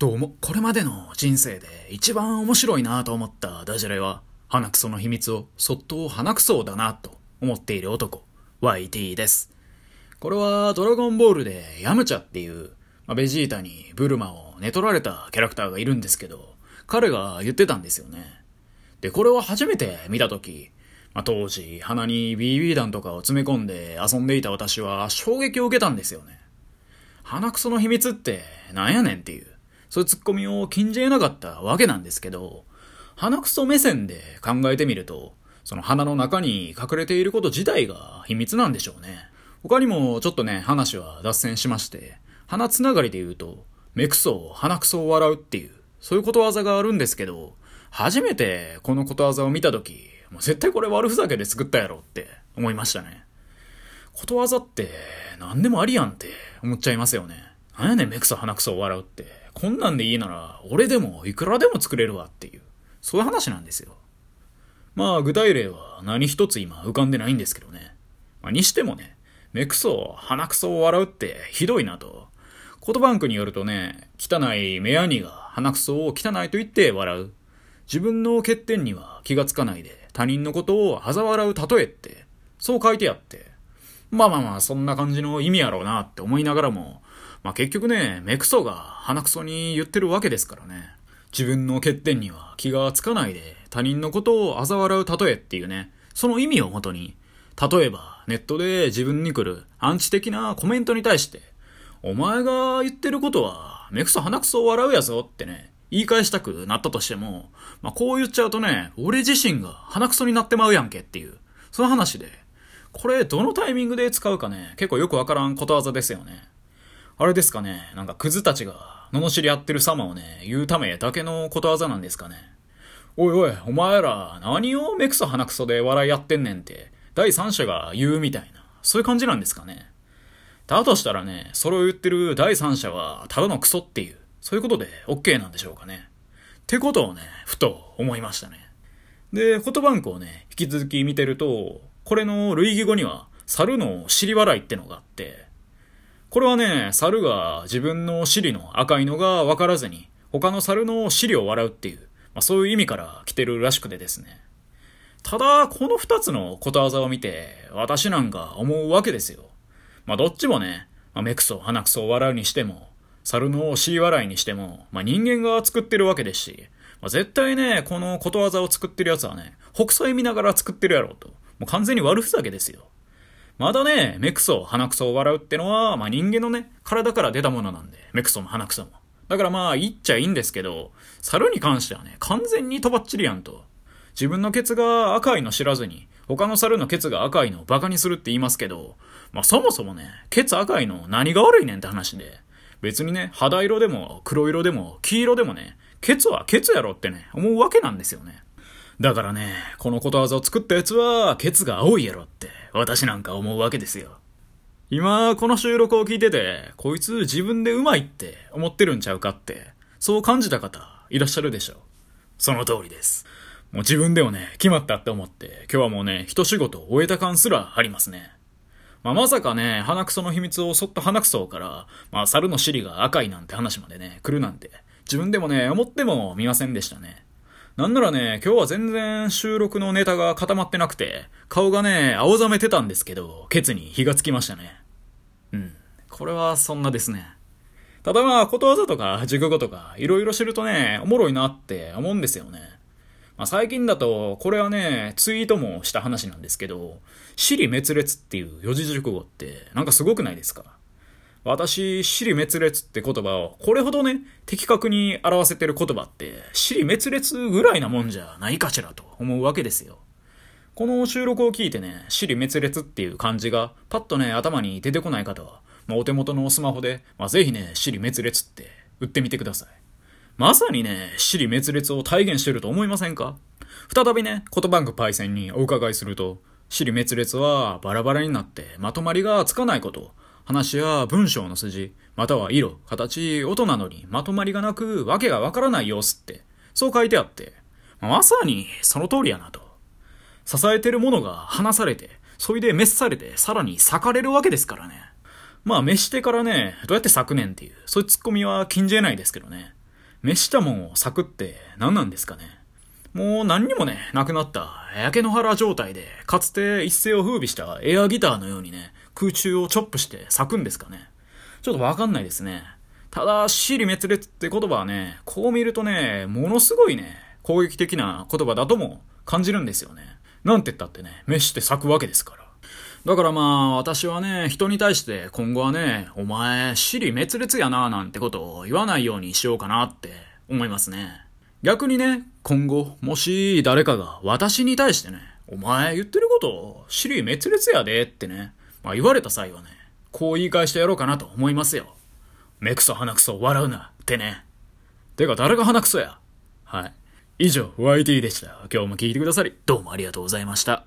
どうも、これまでの人生で一番面白いなと思ったダジャレは、鼻くその秘密をそっと鼻くそだなと思っている男、YT です。これはドラゴンボールでヤムチャっていう、まあ、ベジータにブルマを寝取られたキャラクターがいるんですけど、彼が言ってたんですよね。で、これを初めて見たとき、まあ、当時鼻に BB 弾とかを詰め込んで遊んでいた私は衝撃を受けたんですよね。鼻くその秘密ってなんやねんっていう。そういうツッコミを禁じ得なかったわけなんですけど、鼻くそ目線で考えてみると、その鼻の中に隠れていること自体が秘密なんでしょうね。他にもちょっとね、話は脱線しまして、鼻つながりで言うと、目くそ鼻くそを笑うっていう、そういうことわざがあるんですけど、初めてこのことわざを見たとき、もう絶対これ悪ふざけで作ったやろって思いましたね。ことわざって何でもありやんって思っちゃいますよね。なんやねん目くそ鼻くそを笑うって。こんなんでいいなら、俺でもいくらでも作れるわっていう、そういう話なんですよ。まあ、具体例は何一つ今浮かんでないんですけどね。まあ、にしてもね、目くそ、鼻くそを笑うってひどいなと。コトバンクによるとね、汚い目やにが鼻くそを汚いと言って笑う。自分の欠点には気がつかないで他人のことを嘲笑う例えって、そう書いてあって。まあまあまあ、そんな感じの意味やろうなって思いながらも、まあ結局ね、目くそが鼻くそに言ってるわけですからね。自分の欠点には気がつかないで他人のことを嘲笑う例えっていうね、その意味をもとに、例えばネットで自分に来るアンチ的なコメントに対して、お前が言ってることは目くそ鼻くそ笑うやぞってね、言い返したくなったとしても、まあこう言っちゃうとね、俺自身が鼻くそになってまうやんけっていう、その話で、これどのタイミングで使うかね、結構よくわからんことわざですよね。あれですかね、なんかクズたちが、罵り合ってる様をね、言うためだけのことわざなんですかね。おいおい、お前ら、何を目くそ鼻くそで笑い合ってんねんって、第三者が言うみたいな、そういう感じなんですかね。だとしたらね、それを言ってる第三者は、ただのクソっていう、そういうことで OK なんでしょうかね。ってことをね、ふと思いましたね。で、フォトバンクをね、引き続き見てると、これの類義語には、猿の尻笑いってのがあって、これはね、猿が自分の尻の赤いのが分からずに、他の猿の尻を笑うっていう、まあ、そういう意味から来てるらしくてですね。ただ、この二つのことわざを見て、私なんか思うわけですよ。まあ、どっちもね、まあ、目くそ、鼻くそを笑うにしても、猿の尻笑いにしても、まあ、人間が作ってるわけですし、まあ、絶対ね、このことわざを作ってるやつはね、北斎見ながら作ってるやろうと。もう完全に悪ふざけですよ。まだね、目くそ、鼻くそを笑うってのは、まあ人間のね、体から出たものなんで、目くそも鼻くそも。だからまあ言っちゃいいんですけど、猿に関してはね、完全にとばっちりやんと。自分のケツが赤いの知らずに、他の猿のケツが赤いのをバカにするって言いますけど、まあそもそもね、ケツ赤いの何が悪いねんって話で、別にね、肌色でも黒色でも黄色でもね、ケツはケツやろってね、思うわけなんですよね。だからね、このことわざを作ったやつは、ケツが青いやろって、私なんか思うわけですよ。今、この収録を聞いてて、こいつ自分でうまいって思ってるんちゃうかって、そう感じた方、いらっしゃるでしょう。その通りです。もう自分でもね、決まったって思って、今日はもうね、一仕事終えた感すらありますね。まあ、まさかね、鼻くその秘密をそっと鼻くそから、まあ、猿の尻が赤いなんて話までね、来るなんて、自分でもね、思ってもみませんでしたね。なんならね、今日は全然収録のネタが固まってなくて、顔がね、青ざめてたんですけど、ケツに火がつきましたね。うん。これはそんなですね。ただまあ、ことわざとか熟語とか、いろいろ知るとね、おもろいなって思うんですよね。まあ、最近だと、これはね、ツイートもした話なんですけど、死滅裂っていう四字熟語って、なんかすごくないですか？私、死滅裂って言葉を、これほどね、的確に表せてる言葉って、死滅裂ぐらいなもんじゃないかしらと思うわけですよ。この収録を聞いてね、死滅裂っていう漢字がパッとね、頭に出てこない方は、まあ、お手元のスマホで、まあ、ぜひね、死滅裂って打ってみてください。まさにね、死滅裂を体現してると思いませんか？再びね、コトバンクパイセンにお伺いすると、死滅裂はバラバラになってまとまりがつかないこと、話や文章の筋、または色、形、音などにまとまりがなく、わけがわからない様子って、そう書いてあって、まさにその通りやなと。支えてるものが離されて、そいで滅されて、さらに裂かれるわけですからね。まあ、滅してからね、どうやって咲くねんっていう、そういうツッコミは禁じ得ないですけどね。飯したもんを咲くって何なんですかねもう何にもね、なくなった焼け野原状態で、かつて一世を風靡したエアギターのようにね、空中をチョップして咲くんですかねちょっとわかんないですね。ただ、死に滅裂って言葉はね、こう見るとね、ものすごいね、攻撃的な言葉だとも感じるんですよね。なんて言ったってね、飯して咲くわけですから。だからまあ、私はね、人に対して今後はね、お前、死に滅裂やななんてことを言わないようにしようかなって思いますね。逆にね、今後、もし誰かが私に対してね、お前言ってること、死に滅裂やでってね、まあ言われた際はね、こう言い返してやろうかなと思いますよ。目くそ鼻くそ笑うなってね。てか誰が鼻くそやはい。以上、YT でした。今日も聞いてくださり、どうもありがとうございました。